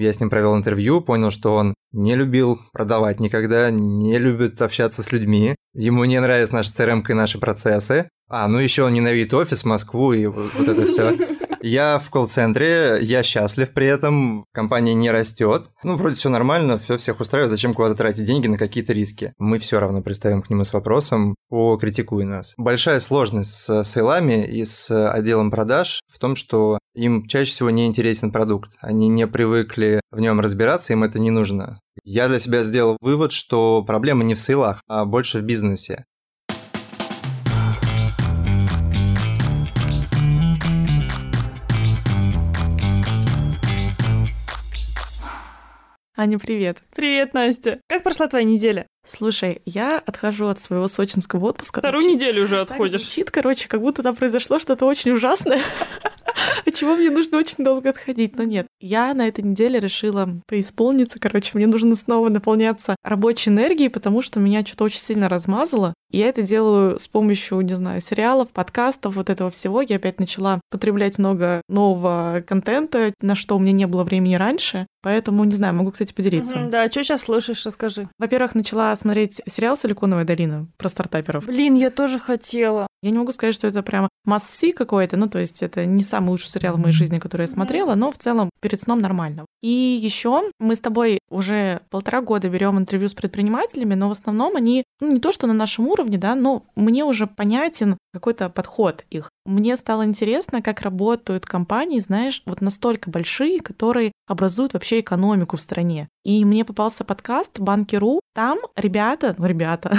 Я с ним провел интервью, понял, что он не любил продавать никогда, не любит общаться с людьми. Ему не нравятся наши CRM и наши процессы. А, ну еще он ненавидит офис, Москву и вот это все. Я в колл-центре, я счастлив при этом, компания не растет. Ну, вроде все нормально, все всех устраивает, зачем куда-то тратить деньги на какие-то риски? Мы все равно пристаем к нему с вопросом, покритикуй нас. Большая сложность с сейлами и с отделом продаж в том, что им чаще всего не интересен продукт. Они не привыкли в нем разбираться, им это не нужно. Я для себя сделал вывод, что проблема не в сейлах, а больше в бизнесе. Аня, привет. Привет, Настя. Как прошла твоя неделя? Слушай, я отхожу от своего сочинского отпуска. Вторую Звучит- неделю уже отходишь. звучит, короче, как будто там произошло что-то очень ужасное, от чего мне нужно очень долго отходить. Но нет, я на этой неделе решила преисполниться. Короче, мне нужно снова наполняться рабочей энергией, потому что меня что-то очень сильно размазало. И я это делаю с помощью, не знаю, сериалов, подкастов, вот этого всего. Я опять начала потреблять много нового контента, на что у меня не было времени раньше. Поэтому, не знаю, могу, кстати, поделиться. Мгм, Да, что сейчас слушаешь, расскажи. Во-первых, начала смотреть сериал «Силиконовая долина» про стартаперов. Блин, я тоже хотела. Я не могу сказать, что это прямо must-see какой-то, ну, то есть это не самый лучший сериал в моей жизни, который я смотрела, но в целом перед сном нормально. И еще мы с тобой уже полтора года берем интервью с предпринимателями, но в основном они, ну, не то что на нашем уровне, да, но мне уже понятен какой-то подход их. Мне стало интересно, как работают компании, знаешь, вот настолько большие, которые образуют вообще экономику в стране. И мне попался подкаст Банки.ру. Там ребята, ну, ребята,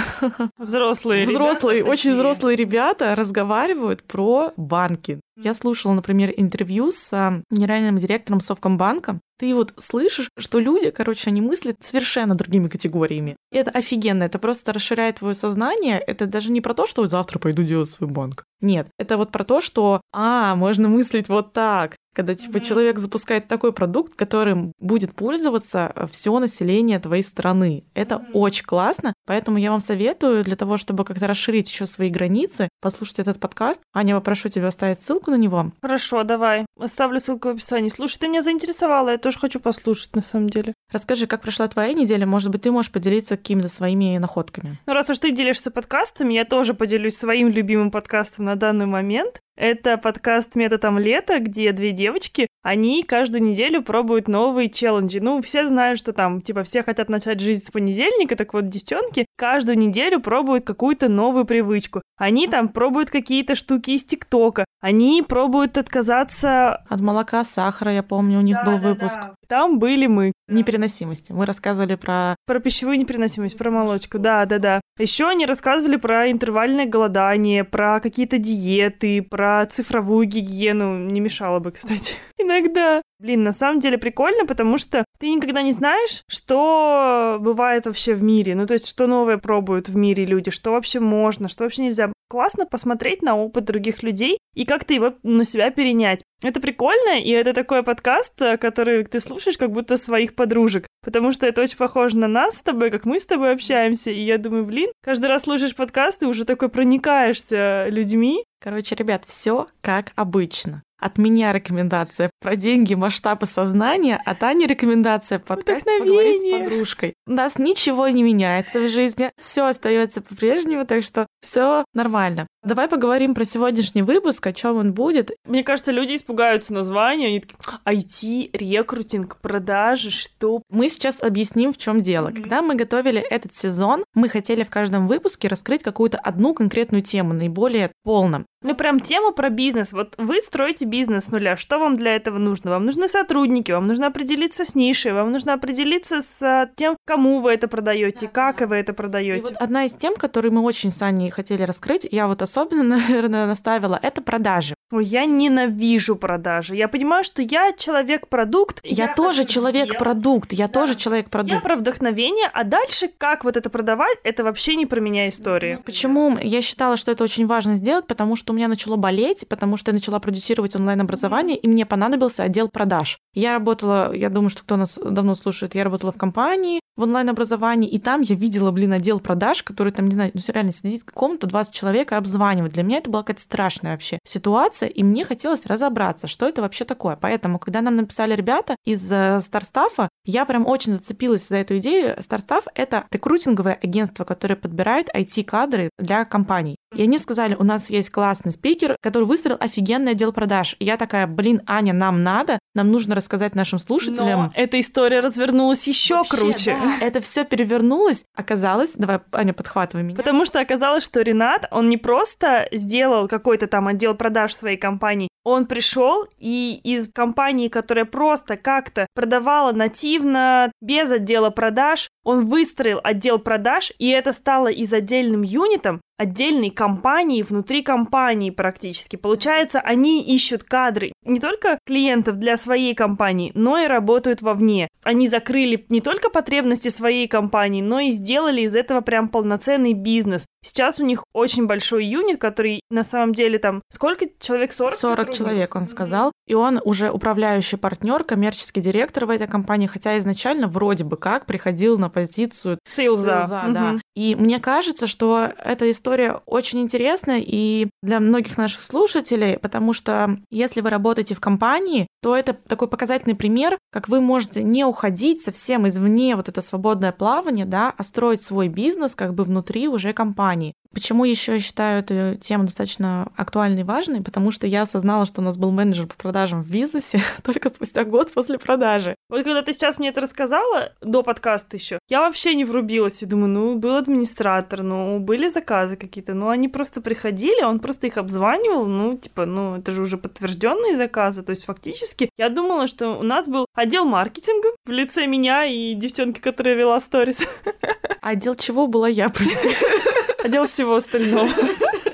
Взрослые взрослые, ребята очень такие. взрослые ребята разговаривают про банки. Я слушала, например, интервью с а, генеральным директором Совкомбанка. Ты вот слышишь, что люди, короче, они мыслят совершенно другими категориями. И это офигенно, это просто расширяет твое сознание. Это даже не про то, что завтра пойду делать свой банк. Нет, это вот про то, что, а, можно мыслить вот так. Когда, типа, Мгм. человек запускает такой продукт, которым будет пользоваться все население твоей страны. Это Мгм. очень классно, поэтому я вам советую для того, чтобы как-то расширить еще свои границы, послушать этот подкаст. Аня, попрошу тебя оставить ссылку на него. Хорошо, давай. Оставлю ссылку в описании. Слушай, ты меня заинтересовала, я тоже хочу послушать, на самом деле. Расскажи, как прошла твоя неделя, может быть, ты можешь поделиться какими-то своими находками. Ну, раз уж ты делишься подкастами, я тоже поделюсь своим любимым подкастом на данный момент. Это подкаст «Методом лета», где две девочки, они каждую неделю пробуют новые челленджи. Ну, все знают, что там, типа, все хотят начать жизнь с понедельника, так вот, девчонки каждую неделю пробуют какую-то новую привычку. Они там пробуют какие-то штуки из ТикТока, они пробуют отказаться... От молока, сахара, я помню, у них был выпуск. Там были мы. Непереносимости. Мы рассказывали про... Про пищевую непереносимость, про молочку, да, да, да. Еще они рассказывали про интервальное голодание, про какие-то диеты, про цифровую гигиену. Не мешало бы, кстати. Иногда. Блин, на самом деле прикольно, потому что ты никогда не знаешь, что бывает вообще в мире. Ну, то есть, что новое пробуют в мире люди, что вообще можно, что вообще нельзя. Классно посмотреть на опыт других людей и как-то его на себя перенять. Это прикольно, и это такой подкаст, э, который ты слушаешь как будто своих подружек, потому что это очень похоже на нас с тобой, как мы с тобой общаемся, и я думаю, блин, каждый раз слушаешь подкаст и уже такой проникаешься людьми. Короче, ребят, все как обычно. От меня рекомендация про деньги, масштабы сознания, от Ани рекомендация подкаст поговорить с подружкой. У нас ничего не меняется в жизни, все остается по-прежнему, так что все нормально. Давай поговорим про сегодняшний выпуск, о чем он будет. Мне кажется, люди испугаются названия, они такие, IT, рекрутинг, продажи, что? Мы сейчас объясним, в чем дело. Мгм. Когда мы готовили этот сезон, мы хотели в каждом выпуске раскрыть какую-то одну конкретную тему, наиболее полно. Ну, прям тема про бизнес. Вот вы строите бизнес с нуля. Что вам для этого нужно? Вам нужны сотрудники, вам нужно определиться с нишей, вам нужно определиться с а, тем, кому вы это продаете, как вы это И продаете. вот одна из тем, которые мы очень с Аней хотели раскрыть, я вот особенно, наверное, наставила, это продажи. Ой, я ненавижу продажи. Я понимаю, что я человек-продукт. Я, хочу тоже человек-продукт, я Да. тоже Я человек-продукт. про вдохновение, а дальше как вот это продавать, это вообще не про меня история. Почему я считала, что это очень важно сделать? Потому что у меня начало болеть, потому что я начала продюсировать онлайн-образование, и мне понадобился отдел продаж. Я работала, я думаю, что кто нас давно слушает, я работала в компании в онлайн-образовании, и там я видела, блин, отдел продаж, который там, не знаю, ну реально сидит комната 20 человек и обзванивает. Для меня это была какая-то страшная вообще ситуация, информация, и мне хотелось разобраться, что это вообще такое. Поэтому, когда нам написали ребята из э, Старстафа, я прям очень зацепилась за эту идею. Старстаф — это рекрутинговое агентство, которое подбирает IT-кадры для компаний. И они сказали, у нас есть классный спикер, который выстроил офигенный отдел продаж. И я такая, блин, Аня, нам надо, нам нужно рассказать нашим слушателям. Но эта история развернулась еще Вообще, круче. да. Это все перевернулось. Оказалось, давай, Аня, подхватывай меня. Потому что оказалось, что Ренат, он не просто сделал какой-то там отдел продаж своей компании, он пришел и из компании, которая просто как-то продавала нативно, без отдела продаж, он выстроил отдел продаж, и это стало из отдельным юнитом отдельной компании внутри компании практически. Получается, они ищут кадры не только клиентов для своей компании, но и работают вовне. Они закрыли не только потребности своей компании, но и сделали из этого прям полноценный бизнес. Сейчас у них очень большой юнит, который на самом деле там сколько человек? 40? 40 человек, он сказал. И он уже управляющий партнер, коммерческий директор в этой компании, хотя изначально вроде бы как приходил на позицию Сейлза. сейлза, Мгм. да. И мне кажется, что эта история очень интересна и для многих наших слушателей, потому что если вы работаете в компании, то это такой показательный пример, как вы можете не уходить совсем извне вот это свободное плавание, да, а строить свой бизнес как бы внутри уже компании. Почему еще считаю эту тему достаточно актуальной и важной? Потому что я осознала, что у нас был менеджер по продажам в бизнесе только спустя год после продажи. Вот когда ты сейчас мне это рассказала, до подкаста еще, я вообще не врубилась и думаю, ну, был администратор, ну, были заказы какие-то, ну, они просто приходили, он просто их обзванивал, ну, типа, ну, это же уже подтвержденные заказы, то есть фактически я думала, что у нас был отдел маркетинга в лице меня и девчонки, которая вела сторис, отдел чего была я, прости? отдел всего остального.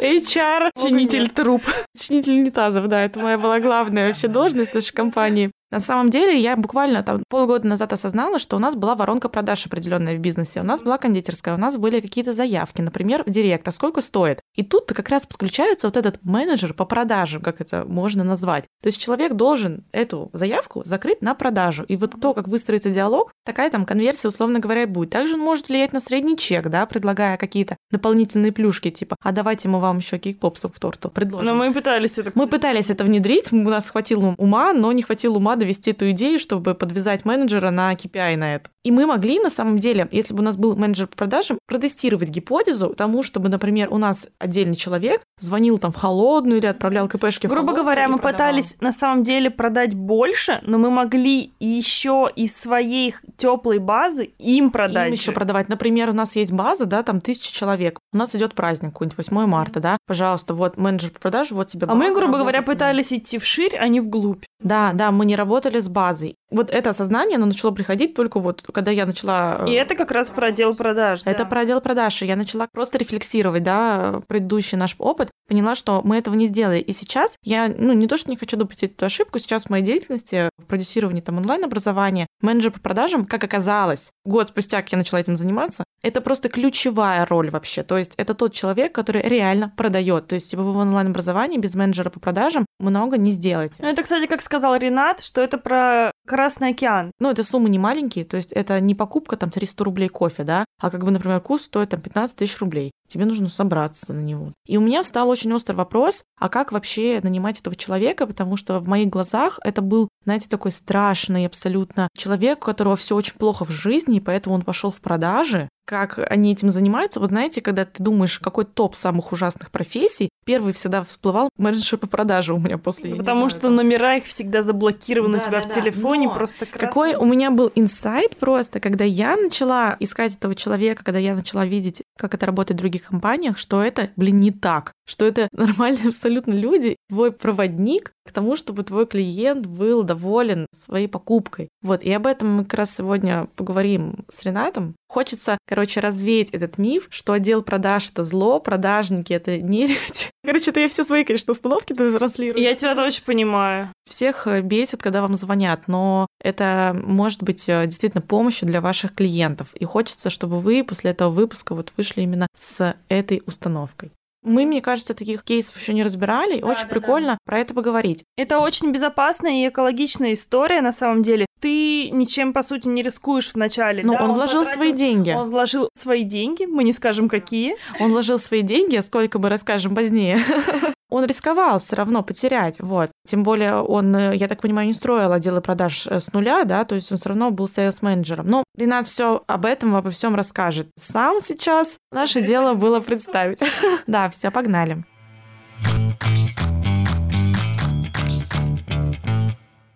HR, чинитель труб. Чинитель унитазов, да, это моя была главная вообще должность нашей компании. На самом деле, я буквально там полгода назад осознала, что у нас была воронка продаж определенная в бизнесе. У нас была кондитерская, у нас были какие-то заявки, например, в директ, а сколько стоит. И тут как раз подключается вот этот менеджер по продажам, как это можно назвать. То есть человек должен эту заявку закрыть на продажу. И вот то, как выстроится диалог, такая там конверсия, условно говоря, и будет. Также он может влиять на средний чек, да, предлагая какие-то дополнительные плюшки, типа, а давайте мы вам еще кейк-попсов к торту предложим. Но мы пытались это... Мы пытались это внедрить, у нас хватило ума, но не хватило ума довести эту идею, чтобы подвязать менеджера на KPI на это. И мы могли, на самом деле, если бы у нас был менеджер по продажам, протестировать гипотезу тому, чтобы, например, у нас отдельный человек звонил там в холодную или отправлял КПшки в Грубо говоря, мы продавал. пытались на самом деле продать больше, но мы могли еще из своей теплой базы им продать. Им еще продавать. Например, у нас есть база, да, там тысяча человек. У нас идет праздник, какой-нибудь 8 марта, да. Пожалуйста, вот менеджер по продаже, вот тебе А мы, база, грубо работай говоря, пытались идти вширь, а не вглубь. Да, да, мы не работали с базой. Вот это осознание, оно начало приходить только вот, когда я начала... И э, это как раз про отдел продаж. Это да. про отдел продаж. И я начала просто рефлексировать, да, предыдущий наш опыт, поняла, что мы этого не сделали. И сейчас я, ну, не то, что не хочу допустить эту ошибку, сейчас в моей деятельности, в продюсировании там онлайн-образования, менеджер по продажам, как оказалось, год спустя, как я начала этим заниматься, это просто ключевая роль вообще. То есть это тот человек, который реально продает. То есть типа, вы в онлайн-образовании без менеджера по продажам много не сделаете. Ну, это, кстати, как сказал Ренат, что это про Красный океан. Ну, это суммы не маленькие, то есть это не покупка там 300 рублей кофе, да, а как бы, например, курс стоит там 15 тысяч рублей. Тебе нужно собраться на него. И у меня встал очень острый вопрос, а как вообще нанимать этого человека, потому что в моих глазах это был, знаете, такой страшный абсолютно человек, у которого все очень плохо в жизни, и поэтому он пошел в продажи. Как они этим занимаются? Вот знаете, когда ты думаешь, какой топ самых ужасных профессий, первый всегда всплывал менеджер по продаже у меня после. Потому знаю, что там, номера их всегда заблокированы у Да, тебя да, в да. телефоне, Но просто красный. какой у меня был инсайт просто, когда я начала искать этого человека, когда я начала видеть, как это работает в других компаниях, что это, блин, не так, что это нормальные абсолютно люди, твой проводник к тому, чтобы твой клиент был доволен своей покупкой. Вот, и об этом мы как раз сегодня поговорим с Ренатом. Хочется, короче, развеять этот миф, что отдел продаж — это зло, продажники — это нерять. Короче, это я все свои, конечно, установки транслирую. Я тебя очень понимаю. Всех э, бесит, когда вам звонят, но это может быть э, действительно помощью для ваших клиентов. И хочется, чтобы вы после этого выпуска вот вышли именно с этой установкой. Мы, мне кажется, таких кейсов еще не разбирали, Да, очень да, прикольно про это поговорить. Это очень безопасная и экологичная история, на самом деле. Ты ничем, по сути, не рискуешь вначале. Но да? он, вложил потратил- свои деньги. Он... Он вложил свои деньги, мы не скажем какие. вложил свои деньги, а сколько мы расскажем позднее. он рисковал все равно потерять, вот. Тем более он, э, я так понимаю, не строил отделы продаж э, с нуля, да, то есть он все равно был сейлс-менеджером. Но Ренат все об этом, обо всем расскажет сам сейчас. Наше дело было представить. Да, все, погнали.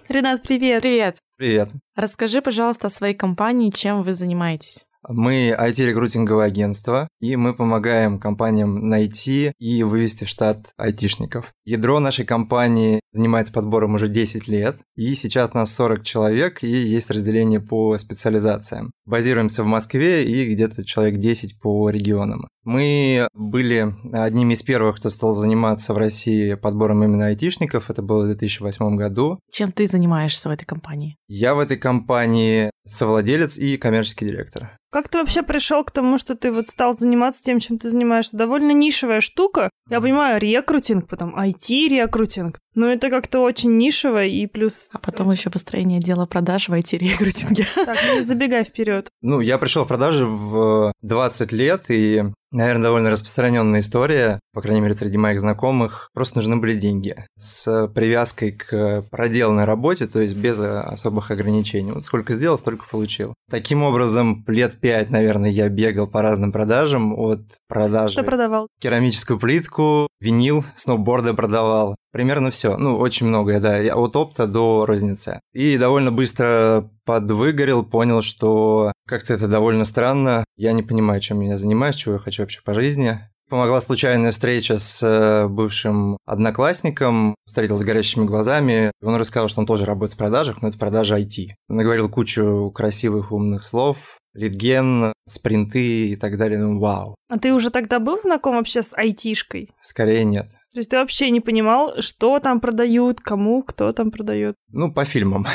Ренат, привет. Привет. Привет. Расскажи, пожалуйста, о своей компании, чем вы занимаетесь. Мы IT-рекрутинговое агентство, и мы помогаем компаниям найти и вывести в штат айтишников. Ядро нашей компании занимается подбором уже 10 лет, и сейчас нас 40 человек, и есть разделение по специализациям. Базируемся в Москве и где-то человек 10 по регионам. Мы были одними из первых, кто стал заниматься в России подбором именно айтишников. Это было в 2008 году. Чем ты занимаешься в этой компании? Я в этой компании совладелец и коммерческий директор. Как ты вообще пришел к тому, что ты вот стал заниматься тем, чем ты занимаешься? Довольно нишевая штука. Я понимаю, рекрутинг, потом IT-рекрутинг. Но это как-то очень нишево и плюс... А потом еще построение дела продаж в IT-рекрутинге. Так, не забегай вперед. Ну, я пришел в продажи в 20 лет, и Наверное, довольно распространенная история, по крайней мере, среди моих знакомых. Просто нужны были деньги с привязкой к проделанной работе, то есть без особых ограничений. Вот сколько сделал, столько получил. Таким образом, лет пять, наверное, я бегал по разным продажам. От продажи... Что продавал? Керамическую плитку, винил, сноуборды продавал. Примерно все. Ну, очень многое, да. От опта до розницы. И довольно быстро подвыгорел, понял, что как-то это довольно странно. Я не понимаю, чем я занимаюсь, чего я хочу вообще по жизни. Помогла случайная встреча с э, бывшим одноклассником, встретился с горящими глазами. Он рассказал, что он тоже работает в продажах, но это продажа IT. Он наговорил кучу красивых, умных слов, литген, спринты и так далее. Ну, вау. А ты уже тогда был знаком вообще с айтишкой? Скорее нет. То есть ты вообще не понимал, что там продают, кому, кто там продает? Ну, по фильмам.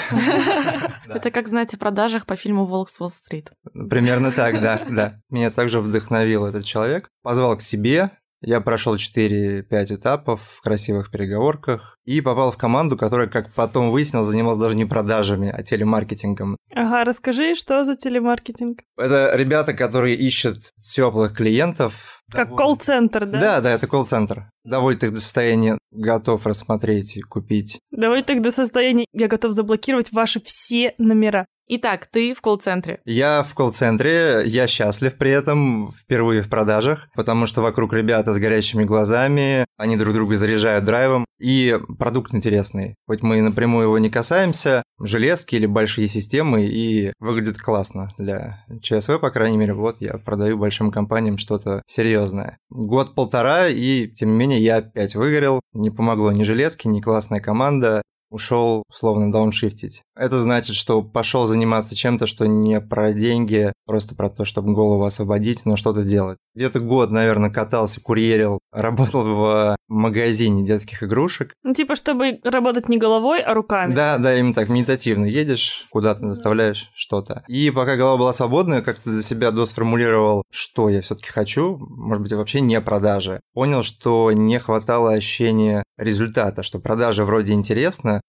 Это как знать о продажах по фильму «Волк с Уолл-стрит». Примерно так, да, да. Меня также вдохновил этот человек. Позвал к себе, я прошел 4-5 этапов в красивых переговорках и попал в команду, которая, как потом выяснилось, занималась даже не продажами, а телемаркетингом. Ага, расскажи, что за телемаркетинг? Это ребята, которые ищут теплых клиентов. Как колл-центр, да? Да, да, это колл-центр. Доводит их до состояния готов рассмотреть и купить. Доводит их до состояния я готов заблокировать ваши все номера. Итак, ты в колл-центре. Я в колл-центре, я счастлив при этом, впервые в продажах, потому что вокруг ребята с горящими глазами, они друг друга заряжают драйвом, и продукт интересный. Хоть мы напрямую его не касаемся, железки или большие системы, и выглядит классно для ЧСВ, по крайней мере, вот я продаю большим компаниям что-то серьезное. Год-полтора, и тем не менее я опять выгорел, не помогло ни железки, ни классная команда, ушел условно дауншифтить. Это значит, что пошел заниматься чем-то, что не про деньги, просто про то, чтобы голову освободить, но что-то делать. Где-то год, наверное, катался, курьерил, работал в магазине детских игрушек. Ну, типа, чтобы работать не головой, а руками. Да, да, именно так, медитативно. Едешь, куда-то доставляешь что-то. И пока голова была свободная, как-то для себя досформулировал, что я все-таки хочу, может быть, вообще не продажи. Понял, что не хватало ощущения результата, что продажа вроде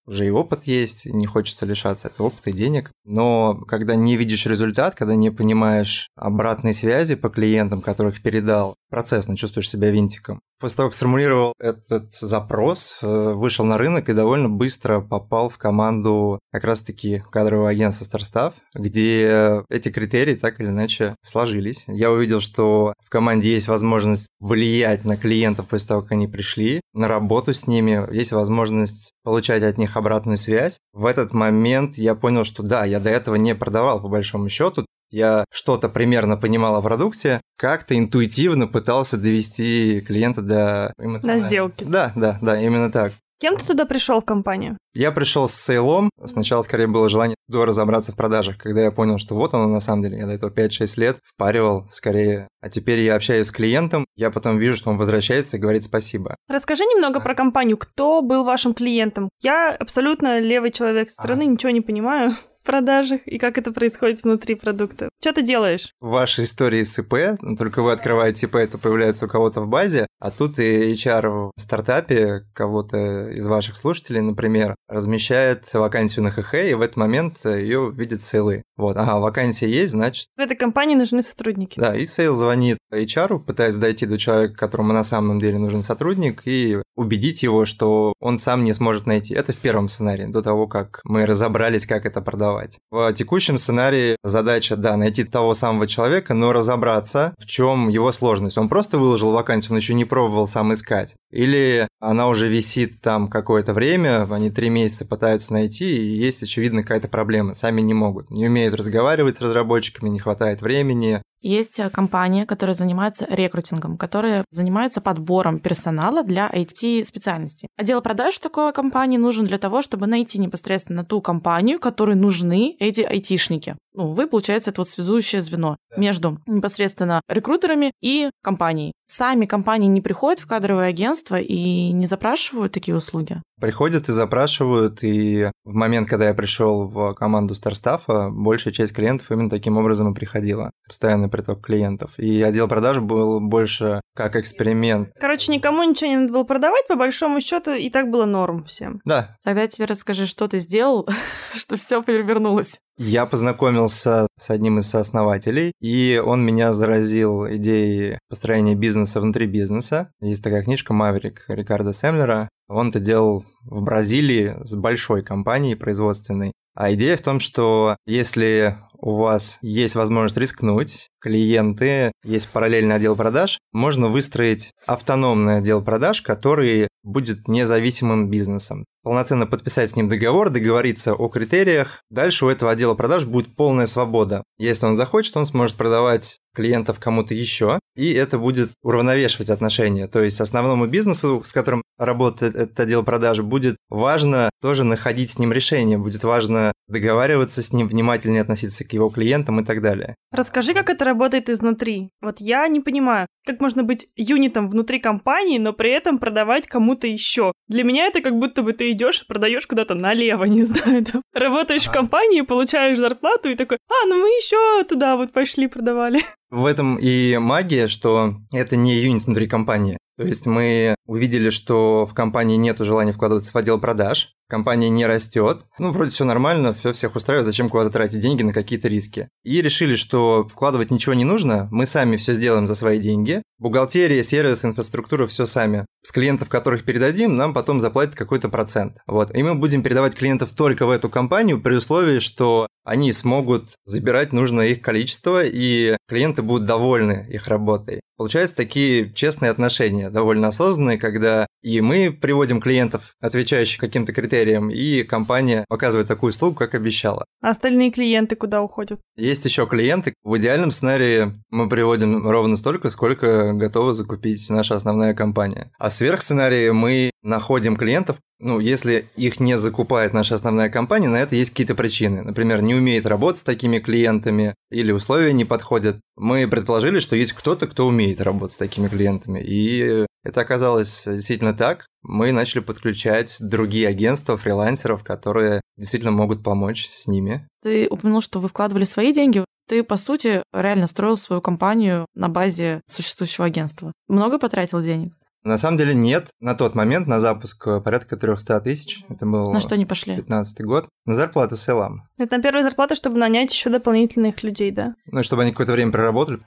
уже и опыт есть, не хочется лишаться этого опыта и денег. Но когда не видишь результат, когда не понимаешь обратной связи по клиентам, которых передал, процессно чувствуешь себя винтиком. После того, как сформулировал этот запрос, э, вышел на рынок и довольно быстро попал в команду как раз-таки кадрового агентства Старстав, где эти критерии так или иначе сложились. Я увидел, что в команде есть возможность влиять на клиентов после того, как они пришли, на работу с ними, есть возможность получать от них обратную связь. В этот момент я понял, что да, я до этого не продавал по большому счету, я что-то примерно понимал о продукте, как-то интуитивно пытался довести клиента до эмоционального... На сделки. Да, да, да, именно так. Кем ты туда пришел в компанию? Я пришел с сейлом. Сначала скорее было желание до разобраться в продажах, когда я понял, что вот оно на самом деле. Я до этого 5-6 лет впаривал скорее. А теперь я общаюсь с клиентом, я потом вижу, что он возвращается и говорит спасибо. Расскажи немного про компанию. Кто был вашим клиентом? Я абсолютно левый человек со стороны, а. ничего не понимаю продажах и как это происходит внутри продукта. Что ты делаешь? В вашей истории с ИП, только вы открываете ИП, это появляется у кого-то в базе, а тут и HR в стартапе кого-то из ваших слушателей, например, размещает вакансию на HH, и в этот момент ее видят sale ы. Вот, ага, вакансия есть, значит... В этой компании нужны сотрудники. Да, и sale звонит HR, пытаясь дойти до человека, которому на самом деле нужен сотрудник, и убедить его, что он сам не сможет найти. Это в первом сценарии, до того, как мы разобрались, как это продавать. В текущем сценарии задача, да, найти того самого человека, но разобраться, в чем его сложность. Он просто выложил вакансию, он еще не пробовал сам искать. Или она уже висит там какое-то время, они три месяца пытаются найти, и есть, очевидно, какая-то проблема, сами не могут. Не умеют разговаривать с разработчиками, не хватает времени, есть э, компания, которая занимается рекрутингом, которая занимается подбором персонала для IT-специальностей. Отдел продаж такой компании нужен для того, чтобы найти непосредственно ту компанию, которой нужны эти айтишники. Ну, вы, получается, это вот связующее звено да. между непосредственно рекрутерами и компанией. Сами компании не приходят в кадровое агентство и не запрашивают такие услуги? Приходят и запрашивают, и в момент, когда я пришел в команду Старстафа, большая часть клиентов именно таким образом и приходила. Постоянный приток клиентов. И отдел продаж был больше как эксперимент. Короче, никому ничего не надо было продавать, по большому счету, и так было норм всем. Да. Тогда тебе расскажи, что ты сделал, что все перевернулось. Я познакомился с одним из сооснователей, и он меня заразил идеей построения бизнеса внутри бизнеса. Есть такая книжка «Маврик» Рикардо Семлера. Он это делал в Бразилии с большой компанией производственной. А идея в том, что если у вас есть возможность рискнуть, клиенты, есть параллельный отдел продаж, можно выстроить автономный отдел продаж, который будет независимым бизнесом полноценно подписать с ним договор, договориться о критериях. Дальше у этого отдела продаж будет полная свобода. Если он захочет, он сможет продавать клиентов кому-то еще, и это будет уравновешивать отношения. То есть основному бизнесу, с которым работает этот отдел продаж, будет важно тоже находить с ним решение, будет важно договариваться с ним, внимательнее относиться к его клиентам и так далее. Расскажи, как это работает изнутри. Вот я не понимаю, как можно быть юнитом внутри компании, но при этом продавать кому-то еще. Для меня это как будто бы ты идешь, продаешь куда-то налево, не знаю, там. Работаешь в компании, получаешь зарплату и такой, а, ну мы еще туда вот пошли, продавали. В этом и магия, что это не юнит внутри компании. То есть мы увидели, что в компании нет желания вкладываться в отдел продаж, компания не растет, ну, вроде все нормально, все всех устраивает, зачем куда-то тратить деньги на какие-то риски. И решили, что вкладывать ничего не нужно, мы сами все сделаем за свои деньги. Бухгалтерия, сервис, инфраструктура, все сами. С клиентов, которых передадим, нам потом заплатят какой-то процент. Вот. И мы будем передавать клиентов только в эту компанию при условии, что они смогут забирать нужное их количество, и клиенты будут довольны их работой. Получаются такие честные отношения, довольно осознанные, когда и мы приводим клиентов, отвечающих каким-то критериям, и компания оказывает такую услугу, как обещала. А остальные клиенты куда уходят? Есть еще клиенты. В идеальном сценарии мы приводим ровно столько, сколько готова закупить наша основная компания. А в сверхсценарии мы находим клиентов, ну, если их не закупает наша основная компания, на это есть какие-то причины. Например, не умеет работать с такими клиентами или условия не подходят. Мы предположили, что есть кто-то, кто умеет работать с такими клиентами. И это оказалось действительно так. Мы начали подключать другие агентства, фрилансеров, которые действительно могут помочь с ними. Ты упомянул, что вы вкладывали свои деньги. Ты, по сути, реально строил свою компанию на базе существующего агентства. Много потратил денег? На самом деле нет. На тот момент на запуск порядка 300 тысяч. Это был на что они пошли? 15 год. На зарплату селам. Это на первая зарплата, чтобы нанять еще дополнительных людей, да? Ну, и чтобы они какое-то время проработали.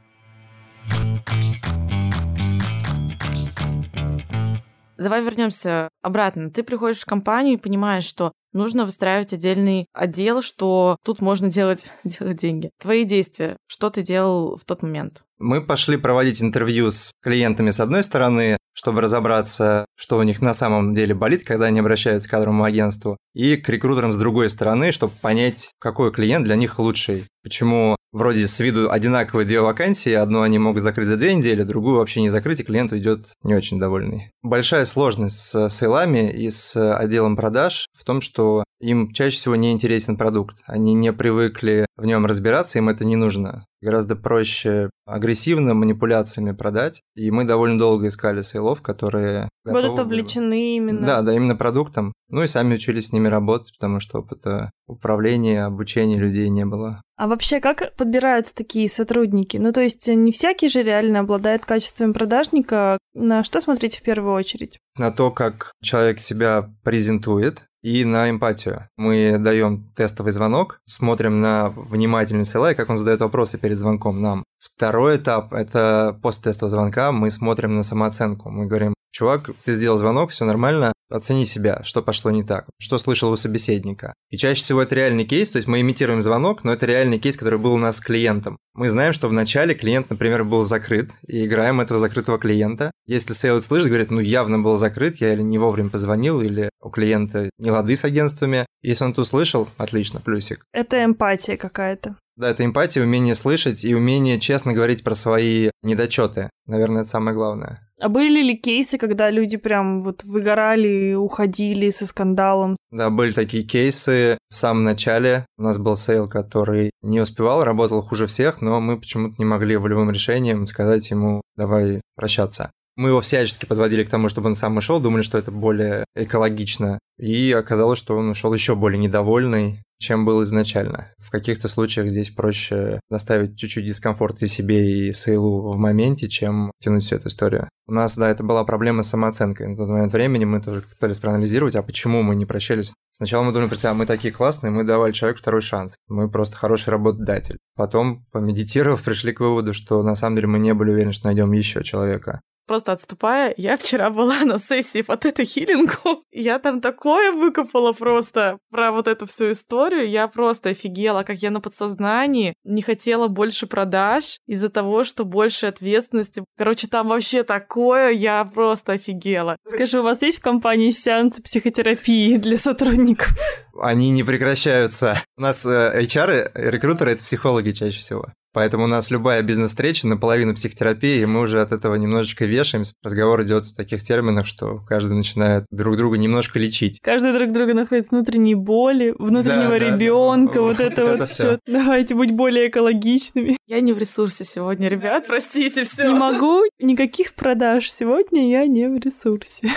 Давай вернемся обратно. Ты приходишь в компанию и понимаешь, что нужно выстраивать отдельный отдел, что тут можно делать, делать деньги. Твои действия, что ты делал в тот момент? Мы пошли проводить интервью с клиентами с одной стороны, чтобы разобраться, что у них на самом деле болит, когда они обращаются к кадровому агентству, и к рекрутерам с другой стороны, чтобы понять, какой клиент для них лучший. Почему вроде с виду одинаковые две вакансии, одну они могут закрыть за две недели, другую вообще не закрыть, и клиент уйдет не очень довольный. Большая сложность с сейлами и с отделом продаж в том, что им чаще всего не интересен продукт. Они не привыкли в нем разбираться, им это не нужно. Гораздо проще агрессивно манипуляциями продать. И мы довольно долго искали сейлов, которые... Будут увлечены именно. Да, да, именно продуктом. Ну и сами учились с ними работать, потому что опыта управления, обучения людей не было. А вообще, как подбираются такие сотрудники? Ну, то есть не всякий же реально обладает качеством продажника. На что смотреть в первую очередь? На то, как человек себя презентует, и на эмпатию. Мы даем тестовый звонок, смотрим на внимательность и как он задает вопросы перед звонком нам. Второй этап – это после тестового звонка мы смотрим на самооценку. Мы говорим, чувак, ты сделал звонок, все нормально, оцени себя, что пошло не так, что слышал у собеседника. И чаще всего это реальный кейс, то есть мы имитируем звонок, но это реальный кейс, который был у нас с клиентом. Мы знаем, что вначале клиент, например, был закрыт, и играем этого закрытого клиента. Если sales слышит, говорит, ну явно был закрыт, я или не вовремя позвонил, или у клиента не лады с агентствами. Если он это услышал, отлично, плюсик. Это эмпатия какая-то. Да, это эмпатия, умение слышать и умение честно говорить про свои недочеты. Наверное, это самое главное. А были ли кейсы, когда люди прям вот выгорали, уходили со скандалом? Да, были такие кейсы. В самом начале у нас был sale, который не успевал, работал хуже всех, но мы почему-то не могли волевым решением сказать ему «давай прощаться». Мы его всячески подводили к тому, чтобы он сам ушел, думали, что это более экологично. И оказалось, что он ушел еще более недовольный, чем был изначально. В каких-то случаях здесь проще доставить чуть-чуть дискомфорт и себе, и sale у в моменте, чем тянуть всю эту историю. У нас, да, это была проблема с самооценкой. На тот момент времени мы тоже пытались проанализировать, а почему мы не прощались. Сначала мы думали про себя, мы такие классные, мы давали человеку второй шанс. Мы просто хороший работодатель. Потом, помедитировав, пришли к выводу, что на самом деле мы не были уверены, что найдем еще человека просто отступая, я вчера была на сессии по тета-хиллингу. Я там такое выкопала просто про вот эту всю историю. Я просто офигела, как я на подсознании не хотела больше продаж из-за того, что больше ответственности. Короче, там вообще такое, я просто офигела. Скажи, у вас есть в компании сеансы психотерапии для сотрудников? Они не прекращаются. У нас э, HR, рекрутеры — это психологи чаще всего. Поэтому у нас любая бизнес-встреча наполовину психотерапии, и мы уже от этого немножечко вешаемся. Разговор идет в таких терминах, что каждый начинает друг друга немножко лечить. Каждый друг друга находит внутренние боли, внутреннего да, ребенка, да, вот, вот это вот, это все. Давайте быть более экологичными. Я не в ресурсе сегодня, ребят, простите, все. Не могу, никаких продаж. Сегодня я не в ресурсе.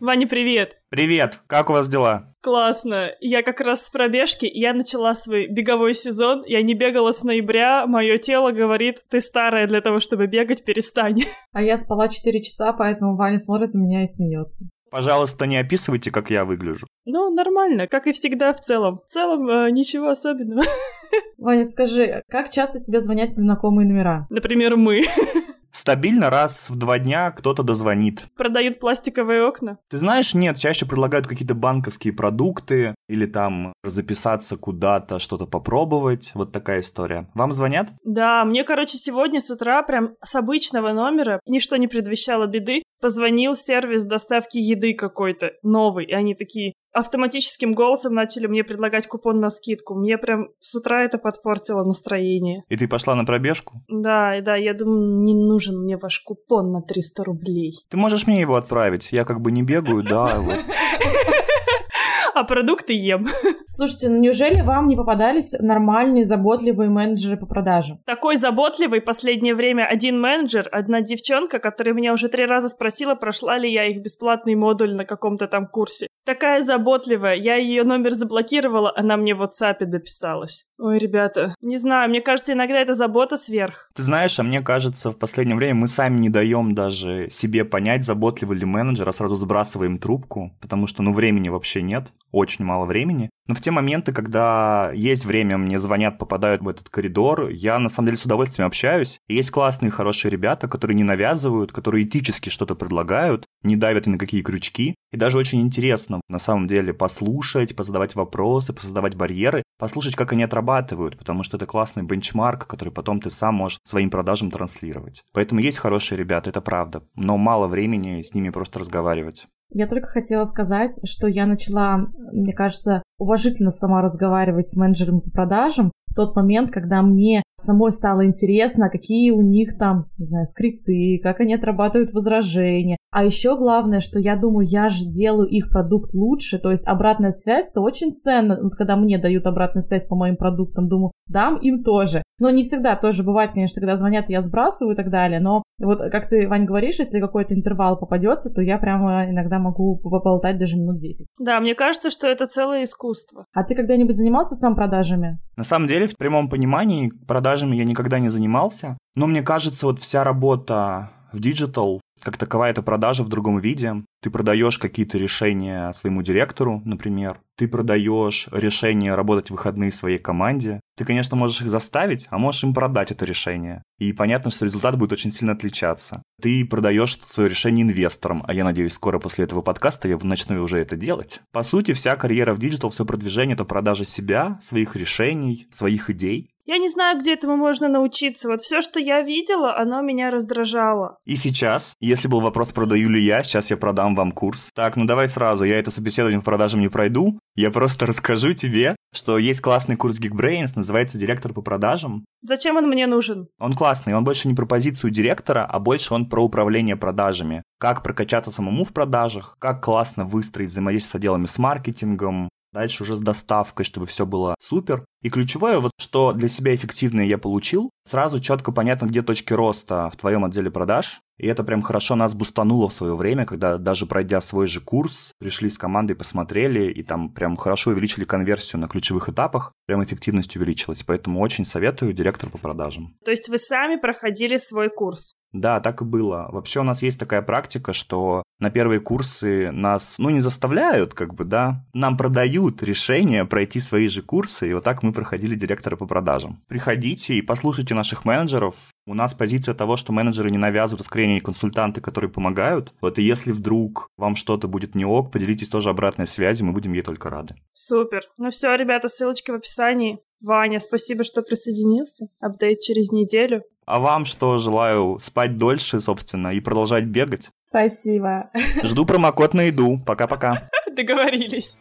Ваня, привет! Привет! Как у вас дела? Классно. Я как раз с пробежки, я начала свой беговой сезон. Я не бегала с ноября, мое тело говорит, ты старая для того, чтобы бегать, перестань. А я спала 4 часа, поэтому Ваня смотрит на меня и смеется. Пожалуйста, не описывайте, как я выгляжу. Ну, нормально, как и всегда в целом. В целом, э, ничего особенного. Ваня, скажи, как часто тебе звонят незнакомые номера? Например, мы. Стабильно раз в два дня кто-то дозвонит. Продают пластиковые окна? Ты знаешь, нет, чаще предлагают какие-то банковские продукты или там записаться куда-то, что-то попробовать. Вот такая история. Вам звонят? Да, мне, короче, сегодня с утра прям с обычного номера, ничто не предвещало беды, позвонил сервис доставки еды какой-то новый, и они такие, автоматическим голосом начали мне предлагать купон на скидку. Мне прям с утра это подпортило настроение. И ты пошла на пробежку? Да, и да, я думаю, не нужен мне ваш купон на 300 рублей. Ты можешь мне его отправить? Я как бы не бегаю, да, вот. а продукты ем. Слушайте, ну неужели вам не попадались нормальные, заботливые менеджеры по продажам? Такой заботливый последнее время один менеджер, одна девчонка, которая меня уже три раза спросила, прошла ли я их бесплатный модуль на каком-то там курсе. Такая заботливая, я ее номер заблокировала, она мне в WhatsApp дописалась. Ой, ребята, не знаю, мне кажется, иногда это забота сверх. Ты знаешь, а мне кажется, в последнее время мы сами не даем даже себе понять, заботливый ли менеджер, а сразу сбрасываем трубку, потому что, ну, времени вообще нет очень мало времени. Но в те моменты, когда есть время, мне звонят, попадают в этот коридор, я на самом деле с удовольствием общаюсь. И есть классные, хорошие ребята, которые не навязывают, которые этически что-то предлагают, не давят ни на какие крючки. И даже очень интересно, на самом деле, послушать, позадавать вопросы, позадавать барьеры, послушать, как они отрабатывают, потому что это классный бенчмарк, который потом ты сам можешь своим продажам транслировать. Поэтому есть хорошие ребята, это правда, но мало времени с ними просто разговаривать. Я только хотела сказать, что я начала, мне кажется, уважительно сама разговаривать с менеджерами по продажам в тот момент, когда мне самой стало интересно, какие у них там, не знаю, скрипты, как они отрабатывают возражения. А еще главное, что я думаю, я же делаю их продукт лучше, то есть обратная связь это очень ценно. Вот когда мне дают обратную связь по моим продуктам, думаю, дам им тоже. Но не всегда тоже бывает, конечно, когда звонят, я сбрасываю и так далее. Но вот как ты, Вань, говоришь, если какой-то интервал попадется, то я прямо иногда могу поболтать даже минут 10. Да, мне кажется, что это целое искусство. А ты когда-нибудь занимался сам продажами? На самом деле, в прямом понимании, продажами я никогда не занимался. Но мне кажется, вот вся работа в digital как таковая это продажа в другом виде. Ты продаешь какие-то решения своему директору, например. Ты продаешь решение работать в выходные своей команде. Ты, конечно, можешь их заставить, а можешь им продать это решение. И понятно, что результат будет очень сильно отличаться. Ты продаешь свое решение инвесторам, а я надеюсь, скоро после этого подкаста я начну уже это делать. По сути, вся карьера в digital, все продвижение – это продажа себя, своих решений, своих идей. Я не знаю, где этому можно научиться. Вот все, что я видела, оно меня раздражало. И сейчас, если был вопрос, продаю ли я, сейчас я продам вам курс. Так, ну давай сразу, я это собеседование по продажам не пройду. Я просто расскажу тебе, что есть классный курс Geekbrains, называется «Директор по продажам». Зачем он мне нужен? Он классный, он больше не про позицию директора, а больше он про управление продажами. Как прокачаться самому в продажах, как классно выстроить взаимодействие с отделами с маркетингом, Дальше уже с доставкой, чтобы все было супер. И ключевое, вот что для себя эффективное я получил, сразу четко понятно, где точки роста в твоем отделе продаж. И это прям хорошо нас бустануло в свое время, когда даже пройдя свой же курс, пришли с командой, посмотрели, и там прям хорошо увеличили конверсию на ключевых этапах, прям эффективность увеличилась. Поэтому очень советую директор по продажам. То есть вы сами проходили свой курс? Да, так и было. Вообще у нас есть такая практика, что на первые курсы нас, ну, не заставляют, как бы, да, нам продают решение пройти свои же курсы, и вот так мы проходили директора по продажам. Приходите и послушайте наших менеджеров. У нас позиция того, что менеджеры не навязывают, скорее консультанты, которые помогают. Вот и если вдруг вам что-то будет не ок, поделитесь тоже обратной связью, мы будем ей только рады. Супер. Ну все, ребята, ссылочки в описании. Ваня, спасибо, что присоединился. Апдейт через неделю. А вам что желаю? Спать дольше, собственно, и продолжать бегать. Спасибо. Жду промокод на еду. Пока-пока. Договорились.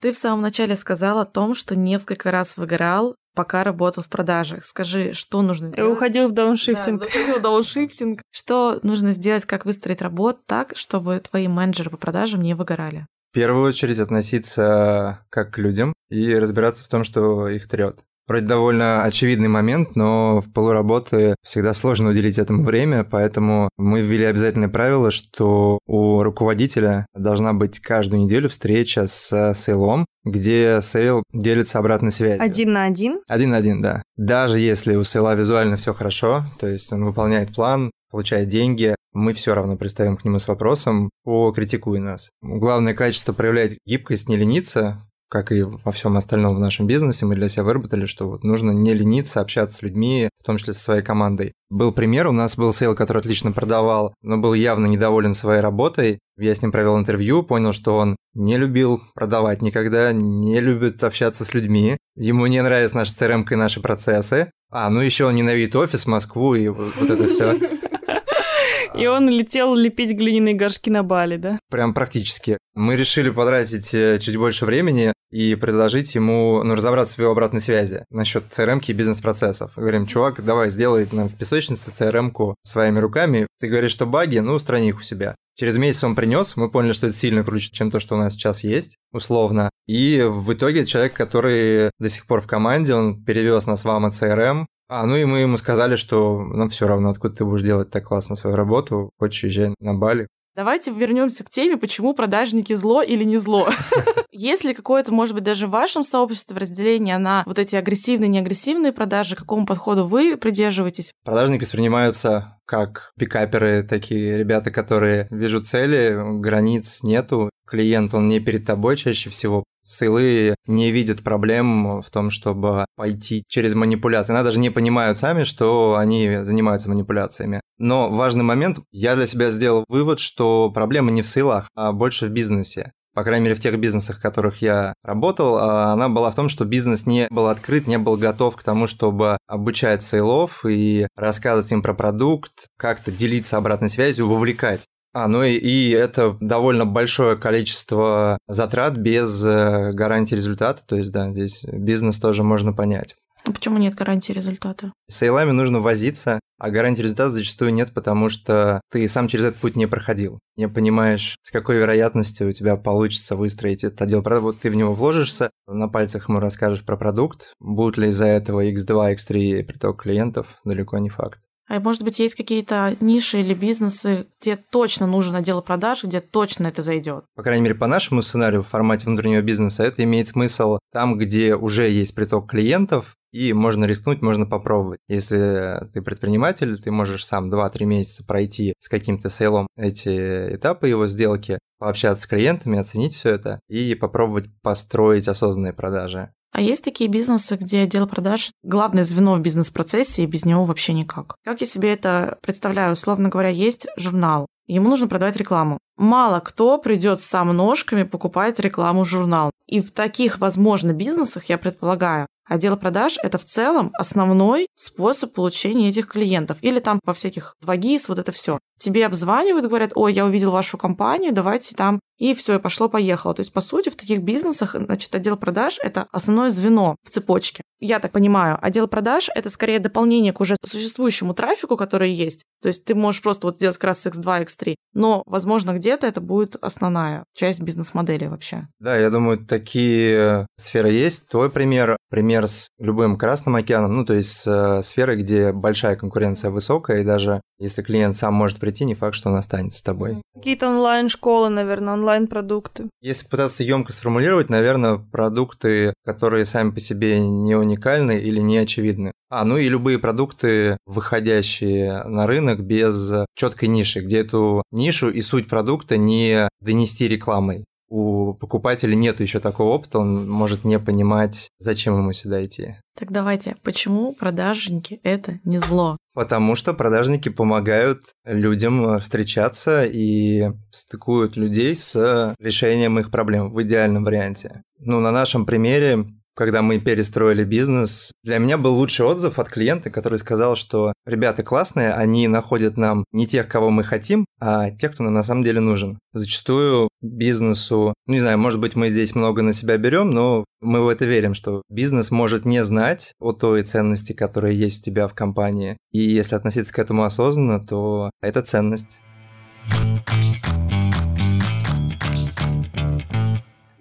Ты в самом начале сказал о том, что несколько раз выгорал, пока работал в продажах. Скажи, что нужно сделать? Уходил в дауншифтинг. Да, уходил в дауншифтинг. Что нужно сделать, как выстроить работу так, чтобы твои менеджеры по продажам не выгорали? В первую очередь относиться как к людям и разбираться в том, что их трет. Вроде довольно очевидный момент, но в пылу работы всегда сложно уделить этому время, поэтому мы ввели обязательное правило, что у руководителя должна быть каждую неделю встреча с sale ом, где sale делится обратной связью. Один на один? Один на один, да. Даже если у sale а визуально все хорошо, то есть он выполняет план, получает деньги, мы все равно пристаем к нему с вопросом «покритикуй нас». Главное качество проявлять гибкость, не лениться, как и во всем остальном в нашем бизнесе, мы для себя выработали, что вот нужно не лениться, общаться с людьми, в том числе со своей командой. Был пример, у нас был sale, который отлично продавал, но был явно недоволен своей работой. Я с ним провел интервью, понял, что он не любил продавать никогда, не любит общаться с людьми. Ему не нравится наша CRM и наши процессы. А, ну еще он ненавидит офис, Москву и вот это все. И он летел лепить глиняные горшки на Бали, да? Прям практически. Мы решили потратить э, чуть больше времени и предложить ему ну, разобраться в его обратной связи насчет CRM и бизнес-процессов. Говорим, чувак, давай сделай нам в песочнице CRM-ку своими руками. Ты говоришь, что баги, ну, устрани их у себя. Через месяц он принес, мы поняли, что это сильно круче, чем то, что у нас сейчас есть, условно. И в итоге человек, который до сих пор в команде, он перевез нас в AMA CRM, а, ну и мы ему сказали, что нам все равно, откуда ты будешь делать так классно свою работу, хочешь езжай на Бали. Давайте вернемся к теме, почему продажники зло или не зло. Есть ли какое-то, может быть, даже в вашем сообществе разделение на вот эти агрессивные, неагрессивные продажи? Какому подходу вы придерживаетесь? Продажники воспринимаются как пикаперы, такие ребята, которые вижу цели, границ нету, клиент, он не перед тобой чаще всего. Сейлы не видят проблем в том, чтобы пойти через манипуляции. Они даже не понимают сами, что они занимаются манипуляциями. Но важный момент, я для себя сделал вывод, что проблема не в сейлах, а больше в бизнесе по крайней мере, в тех бизнесах, в которых я работал, а, она была в том, что бизнес не был открыт, не был готов к тому, чтобы обучать сейлов и рассказывать им про продукт, как-то делиться обратной связью, вовлекать. А, ну и, и это довольно большое количество затрат без э, гарантии результата. То есть, да, здесь бизнес тоже можно понять. А почему нет гарантии результата? С сейлами нужно возиться, а гарантии результата зачастую нет, потому что ты сам через этот путь не проходил. Не понимаешь, с какой вероятностью у тебя получится выстроить этот отдел продаж. Вот ты в него вложишься, на пальцах ему расскажешь про продукт. Будут ли из-за этого X2, X3 приток клиентов, далеко не факт. А может быть, есть какие-то ниши или бизнесы, где точно нужен отдел продаж, где точно это зайдет? По крайней мере, по нашему сценарию в формате внутреннего бизнеса это имеет смысл там, где уже есть приток клиентов, и можно рискнуть, можно попробовать. Если ты предприниматель, ты можешь сам 2-3 месяца пройти с каким-то сейлом эти этапы его сделки, пообщаться с клиентами, оценить все это и попробовать построить осознанные продажи. А есть такие бизнесы, где отдел продаж – главное звено в бизнес-процессе, и без него вообще никак. Как я себе это представляю? Условно говоря, есть журнал, ему нужно продавать рекламу. Мало кто придет сам ножками покупать рекламу в журнал. И в таких, возможно, бизнесах, я предполагаю, Отдел продаж – это в целом основной способ получения этих клиентов. Или там во всяких 2GIS, вот это все. Тебе обзванивают, говорят, ой, я увидел вашу компанию, давайте там и все, и пошло-поехало. То есть, по сути, в таких бизнесах, значит, отдел продаж – это основное звено в цепочке. Я так понимаю, отдел продаж – это скорее дополнение к уже существующему трафику, который есть. То есть ты можешь просто вот сделать как раз X2, X3, но, возможно, где-то это будет основная часть бизнес-модели вообще. Да, я думаю, такие сферы есть. Твой пример, пример с любым Красным океаном, ну, то есть с э, сферой, где большая конкуренция высокая, и даже если клиент сам может прийти, не факт, что он останется с тобой. Какие-то онлайн-школы, наверное, онлайн-продукты. Если пытаться емко сформулировать, наверное, продукты, которые сами по себе не уникальны или не очевидны. А, ну и любые продукты, выходящие на рынок без четкой ниши, где эту нишу и суть продукта не донести рекламой у покупателя нет еще такого опыта, он может не понимать, зачем ему сюда идти. Так давайте, почему продажники это не зло? Потому что продажники помогают людям встречаться и стыкуют людей с решением их проблем в идеальном варианте. Ну, на нашем примере когда мы перестроили бизнес, для меня был лучший отзыв от клиента, который сказал, что ребята классные, они находят нам не тех, кого мы хотим, а тех, кто нам на самом деле нужен. Зачастую бизнесу, ну не знаю, может быть, мы здесь много на себя берем, но мы в это верим, что бизнес может не знать о той ценности, которая есть у тебя в компании. И если относиться к этому осознанно, то это ценность.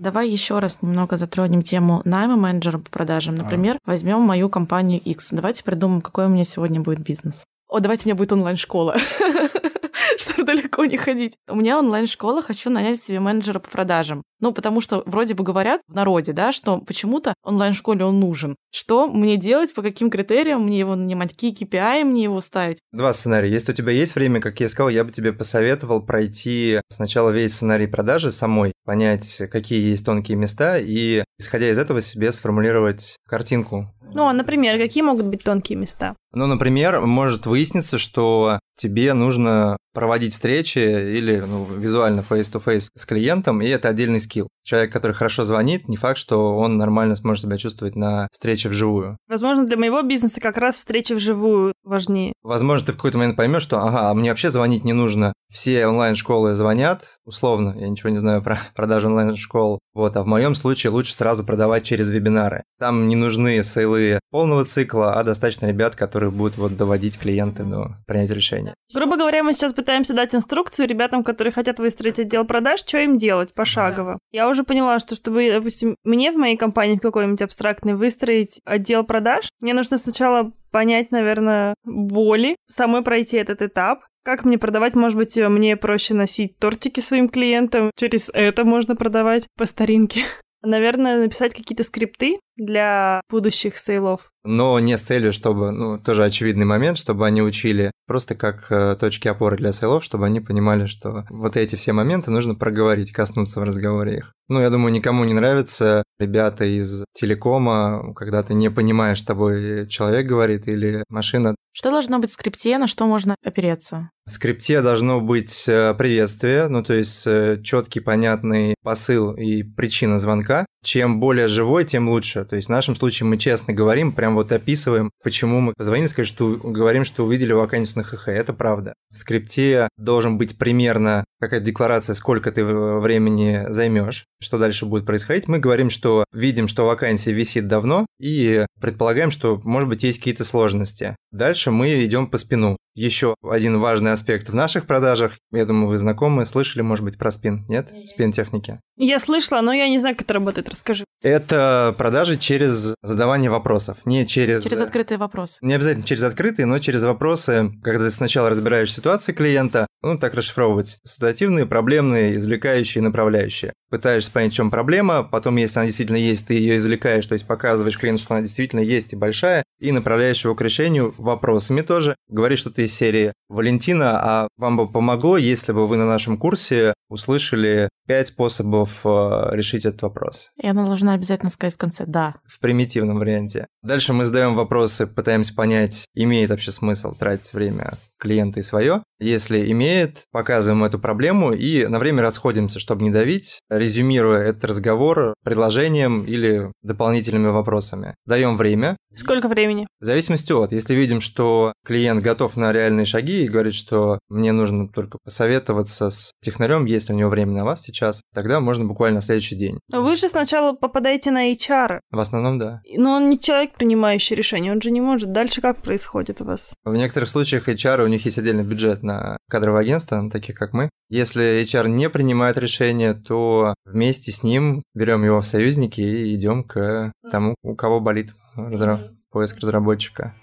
Давай еще раз немного затронем тему найма менеджера по продажам. Например, а. возьмем мою компанию X. Давайте придумаем, какой у меня сегодня будет бизнес. О, давайте у меня будет онлайн-школа. чтобы далеко не ходить. У меня онлайн-школа, хочу нанять себе менеджера по продажам. Ну, потому что вроде бы говорят в народе, да, что почему-то онлайн-школе он нужен. Что мне делать, по каким критериям мне его нанимать, какие KPI мне его ставить? Два сценария. Если у тебя есть время, как я сказал, я бы тебе посоветовал пройти сначала весь сценарий продажи самой, понять, какие есть тонкие места, и, исходя из этого, себе сформулировать картинку. Ну, а, например, какие могут быть тонкие места? Ну, например, может выясниться, что тебе нужно проводить встречи или ну, визуально face-to-face с клиентом, и это отдельный skill. Человек, который хорошо звонит, не факт, что он нормально сможет себя чувствовать на встрече вживую. Возможно, для моего бизнеса как раз встреча вживую важнее. Возможно, ты в какой-то момент поймешь, что ага, а мне вообще звонить не нужно. Все онлайн-школы звонят, условно, я ничего не знаю про продажу онлайн-школ, вот, а в моем случае лучше сразу продавать через вебинары. Там не нужны сейлы полного цикла, а достаточно ребят, которые будут вот доводить клиента до принятия решения. Грубо говоря, мы сейчас пытаемся дать инструкцию ребятам, которые хотят выстроить отдел продаж, что им делать пошагово. Я уже поняла, что чтобы, допустим, мне в моей компании какой-нибудь абстрактной выстроить отдел продаж, мне нужно сначала понять, наверное, боли, самой пройти этот этап, как мне продавать? Может быть, мне проще носить тортики своим клиентам. Через это можно продавать по старинке. Наверное, написать какие-то скрипты для будущих сейлов. Но не с целью, чтобы, ну, тоже очевидный момент, чтобы они учили просто как э, точки опоры для сейлов, чтобы они понимали, что вот эти все моменты нужно проговорить, коснуться в разговоре их. Ну, я думаю, никому не нравится ребята из телекома, когда ты не понимаешь, с тобой человек говорит или машина, Что должно быть в скрипте, на что можно опереться? В скрипте должно быть э, приветствие, ну то есть э, четкий, понятный посыл и причина звонка. Чем более живой, тем лучше. То есть в нашем случае мы честно говорим, прям вот описываем, почему мы позвонили, сказать, что говорим, что увидели вакансию на ХХ. Это правда. В скрипте должен быть примерно какая-то декларация, сколько ты времени займешь, что дальше будет происходить. Мы говорим, что видим, что вакансия висит давно и предполагаем, что, может быть, есть какие-то сложности. Дальше мы идем по спину. Еще один важный аспект в наших продажах, я думаю, вы знакомы, слышали, может быть, про спин, нет? Спин-техники. Я слышала, но я не знаю, как это работает, расскажи. Это продажи через задавание вопросов, не через... Через открытые вопросы. Не обязательно через открытые, но через вопросы, когда ты сначала разбираешь ситуацию клиента, ну, так расшифровывать ситуативные, проблемные, извлекающие, направляющие. Пытаешься понять, в чем проблема, потом, если она действительно есть, ты ее извлекаешь, то есть показываешь клиенту, что она действительно есть и большая, и направляешь его к решению вопросами тоже. Говоришь, что ты серии «Валентина, а вам бы помогло, если бы вы на нашем курсе услышали пять способов э, решить этот вопрос?» И она должна обязательно сказать в конце «да». В примитивном варианте. Дальше мы задаем вопросы, пытаемся понять, имеет вообще смысл тратить время клиента и свое. Если имеет, показываем эту проблему и на время расходимся, чтобы не давить, резюмируя этот разговор предложением или дополнительными вопросами. Даем время. Сколько времени? В зависимости от. Если видим, что клиент готов на реальные шаги и говорит, что мне нужно только посоветоваться с технарем, есть у него время на вас сейчас, тогда можно буквально на следующий день. Но вы же сначала попадаете на HR. В основном, да. Но он не человек, принимающий решение, он же не может. Дальше как происходит у вас? В некоторых случаях HR, у них есть отдельный бюджет на кадровое агентство, таких как мы. Если HR не принимает решение, то вместе с ним берем его в союзники и идем к тому, у кого болит разра... поиск разработчика.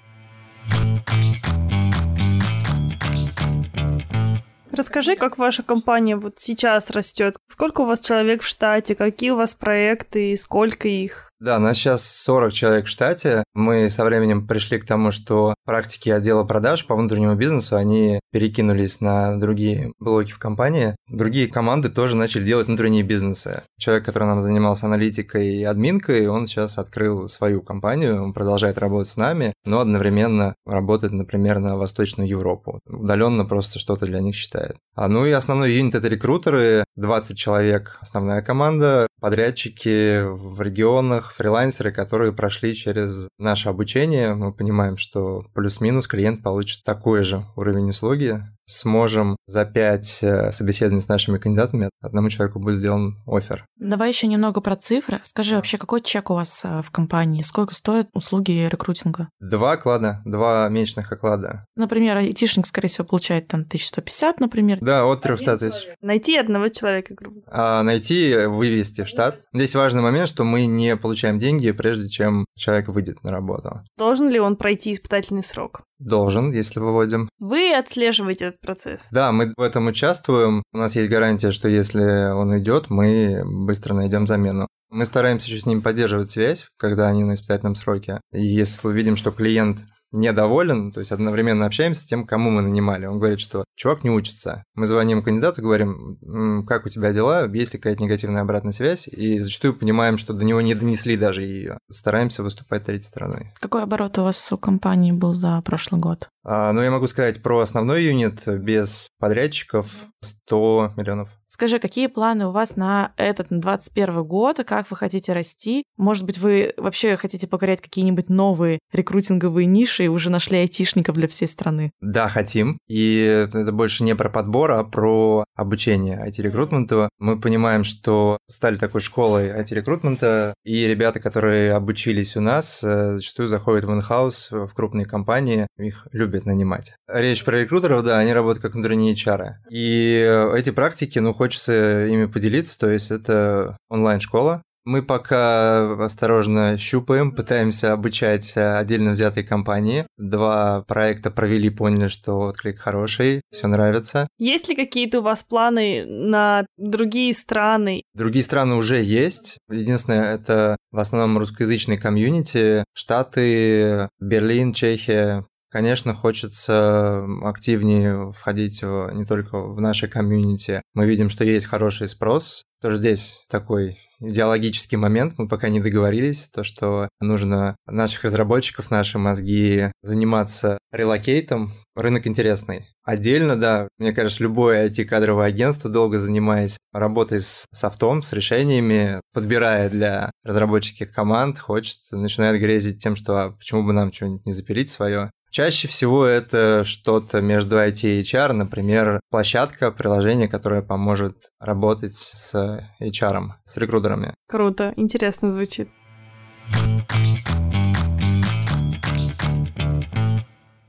Расскажи, как ваша компания вот сейчас растет. Сколько у вас человек в штате, какие у вас проекты и сколько их? Да, нас сейчас 40 человек в штате. Мы со временем пришли к тому, что практики отдела продаж по внутреннему бизнесу, они перекинулись на другие блоки в компании. Другие команды тоже начали делать внутренние бизнесы. Человек, который нам занимался аналитикой и админкой, он сейчас открыл свою компанию, он продолжает работать с нами, но одновременно работает, например, на Восточную Европу. Удаленно просто что-то для них считает. А ну и основной юнит — это рекрутеры, 20 человек основная команда, подрядчики в регионах, фрилансеры, которые прошли через наше обучение. Мы понимаем, что плюс-минус клиент получит такой же уровень услуги, сможем за пять э, собеседований с нашими кандидатами одному человеку будет сделан офер. Давай еще немного про цифры. Скажи вообще, какой чек у вас э, в компании? Сколько стоят услуги рекрутинга? Два оклада, два месячных оклада. Например, айтишник, скорее всего, получает там 1150, например. Да, от 300 тысяч. Найти одного человека, грубо А найти, вывести в штат. Здесь важный момент, что мы не получаем деньги, прежде чем человек выйдет на работу. Должен ли он пройти испытательный срок? Должен, если выводим. Вы отслеживаете этот процесс? Да, мы в этом участвуем. У нас есть гарантия, что если он уйдет, мы быстро найдем замену. Мы стараемся еще с ним поддерживать связь, когда они на испытательном сроке. И если видим, что клиент недоволен, то есть одновременно общаемся с тем, кому мы нанимали. Он говорит, что чувак не учится. Мы звоним кандидату, говорим, как у тебя дела, есть ли какая-то негативная обратная связь, и зачастую понимаем, что до него не донесли даже ее. Стараемся выступать третьей стороной. Какой оборот у вас у компании был за прошлый год? А, ну, я могу сказать про основной юнит без подрядчиков 100 миллионов. Скажи, какие планы у вас на этот, на 21 год, как вы хотите расти? Может быть, вы вообще хотите покорять какие-нибудь новые рекрутинговые ниши и уже нашли айтишников для всей страны? Да, хотим. И это больше не про подбор, а про обучение IT-рекрутменту. Мы понимаем, что стали такой школой IT-рекрутмента, и ребята, которые обучились у нас, э, зачастую заходят в инхаус, в крупные компании, их любят нанимать. Речь про рекрутеров, да, они работают как внутренние HR. И эти практики, ну, хочется ими поделиться, то есть это онлайн-школа, мы пока осторожно щупаем, пытаемся обучать отдельно взятые компании. Два проекта провели, поняли, что отклик хороший, все нравится. Есть ли какие-то у вас планы на другие страны? Другие страны уже есть. Единственное, это в основном русскоязычный комьюнити. Штаты, Берлин, Чехия, Конечно, хочется активнее входить в, не только в наше комьюнити. Мы видим, что есть хороший спрос. Тоже здесь такой идеологический момент, мы пока не договорились, то, что нужно наших разработчиков, наши мозги заниматься релокейтом. Рынок интересный. Отдельно, да, мне кажется, любое IT-кадровое агентство, долго занимаясь работой с софтом, с решениями, подбирая для разработческих команд, хочет, начинает грезить тем, что а почему бы нам что-нибудь не запилить свое. Чаще всего это что-то между IT и HR, например, площадка, приложение, которое поможет работать с HR, с рекрутерами. Круто, интересно звучит.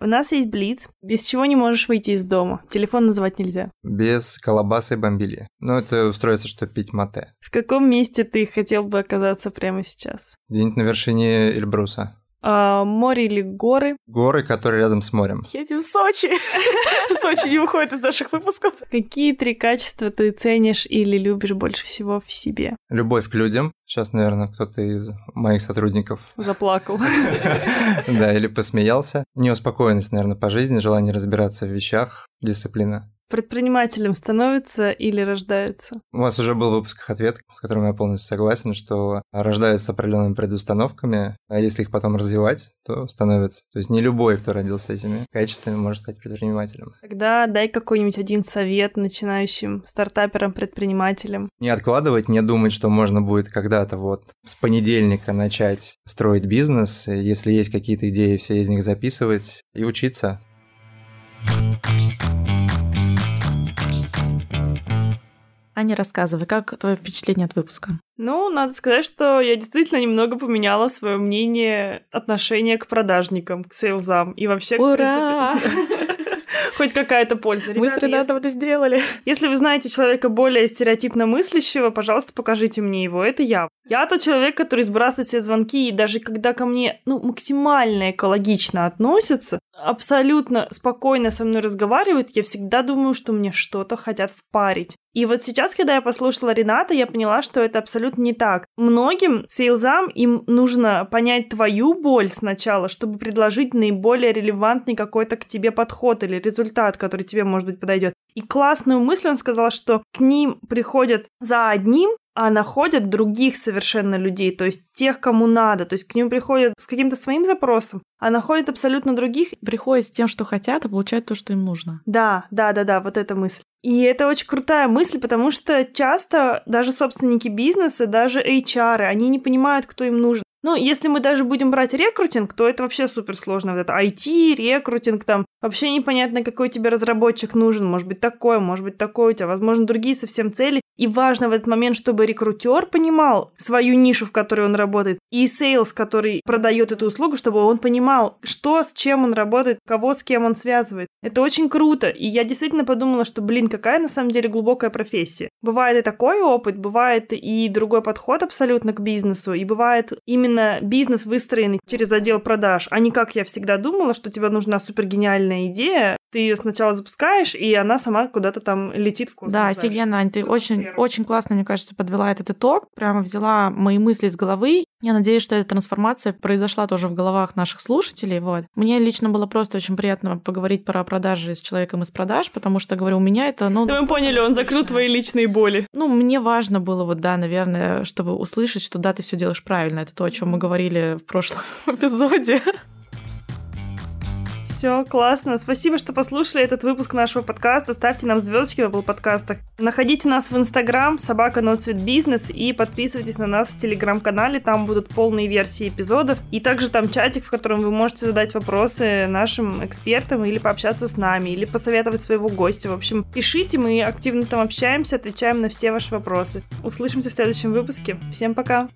У нас есть Блиц, без чего не можешь выйти из дома. Телефон называть нельзя. Без колобаса и бомбили. Ну, это устроится, что пить мате. В каком месте ты хотел бы оказаться прямо сейчас? Где-нибудь на вершине Эльбруса. А, море или горы? Горы, которые рядом с морем. Едем в Сочи. Сочи не уходит из наших выпусков. Какие три качества ты ценишь или любишь больше всего в себе? Любовь к людям. Сейчас, наверное, кто-то из моих сотрудников... Заплакал. Да, или посмеялся. Неуспокоенность, наверное, по жизни, желание разбираться в вещах, дисциплина. Предпринимателем становится или рождается? У вас уже был в выпусках ответ, с которым я полностью согласен, что рождаются с определенными предустановками, а если их потом развивать, то становится. То есть не любой, кто родился этими качествами, может стать предпринимателем. Тогда дай какой-нибудь один совет начинающим стартаперам, предпринимателям. Не откладывать, не думать, что можно будет когда-то вот с понедельника начать строить бизнес, если есть какие-то идеи, все из них записывать и учиться. Аня, рассказывай, как твое впечатление от выпуска? Ну, надо сказать, что я действительно немного поменяла свое мнение, отношение к продажникам, к сейлзам и вообще... Ура! В принципе, хоть какая-то польза. Мы с Ребята, Ренатом это сделали. Если вы знаете человека более стереотипно мыслящего, пожалуйста, покажите мне его. Это я. Я тот человек, который сбрасывает все звонки, и даже когда ко мне ну, максимально экологично относятся, абсолютно спокойно со мной разговаривают, я всегда думаю, что мне что-то хотят впарить. И вот сейчас, когда я послушала Рената, я поняла, что это абсолютно не так. Многим сейлзам им нужно понять твою боль сначала, чтобы предложить наиболее релевантный какой-то к тебе подход или результат, который тебе, может быть, подойдет. И классную мысль он сказал, что к ним приходят за одним, а находят других совершенно людей, то есть тех, кому надо, то есть к ним приходят с каким-то своим запросом, а находят абсолютно других. Приходят с тем, что хотят, и получают то, что им нужно. Да, да, да, да, вот эта мысль. И это очень крутая мысль, потому что часто даже собственники бизнеса, даже HR, они не понимают, кто им нужен. Ну, если мы даже будем брать рекрутинг, то это вообще супер сложно. Вот это IT, рекрутинг, там вообще непонятно, какой тебе разработчик нужен. Может быть такой, может быть такой у тебя, возможно, другие совсем цели. И важно в этот момент, чтобы рекрутер понимал свою нишу, в которой он работает, и sales, который продает эту услугу, чтобы он понимал, что с чем он работает, кого с кем он связывает. Это очень круто. И я действительно подумала, что, блин, какая на самом деле глубокая профессия. Бывает и такой опыт, бывает и другой подход абсолютно к бизнесу, и бывает именно бизнес выстроенный через отдел продаж, а не как я всегда думала, что тебе нужна супергениальная идея, ты ее сначала запускаешь, и она сама куда-то там летит в космос. Да, дальше. офигенно, Ань, ты очень, сферу. очень классно, мне кажется, подвела этот итог, прямо взяла мои мысли из головы. Я надеюсь, что эта трансформация произошла тоже в головах наших слушателей. Вот. Мне лично было просто очень приятно поговорить про продажи с человеком из продаж, потому что, говорю, у меня это, ну... Да мы поняли, он закрыл твои личные боли. Ну, мне важно было вот, да, наверное, чтобы услышать, что да, ты все делаешь правильно. Это то, о чем мы говорили в прошлом эпизоде. Все, классно. Спасибо, что послушали этот выпуск нашего подкаста. Ставьте нам звездочки в Apple подкастах. Находите нас в Инстаграм, собака Ноцвет Бизнес, и подписывайтесь на нас в Телеграм-канале. Там будут полные версии эпизодов. И также там чатик, в котором вы можете задать вопросы нашим экспертам или пообщаться с нами, или посоветовать своего гостя. В общем, пишите, мы активно там общаемся, отвечаем на все ваши вопросы. Услышимся в следующем выпуске. Всем пока!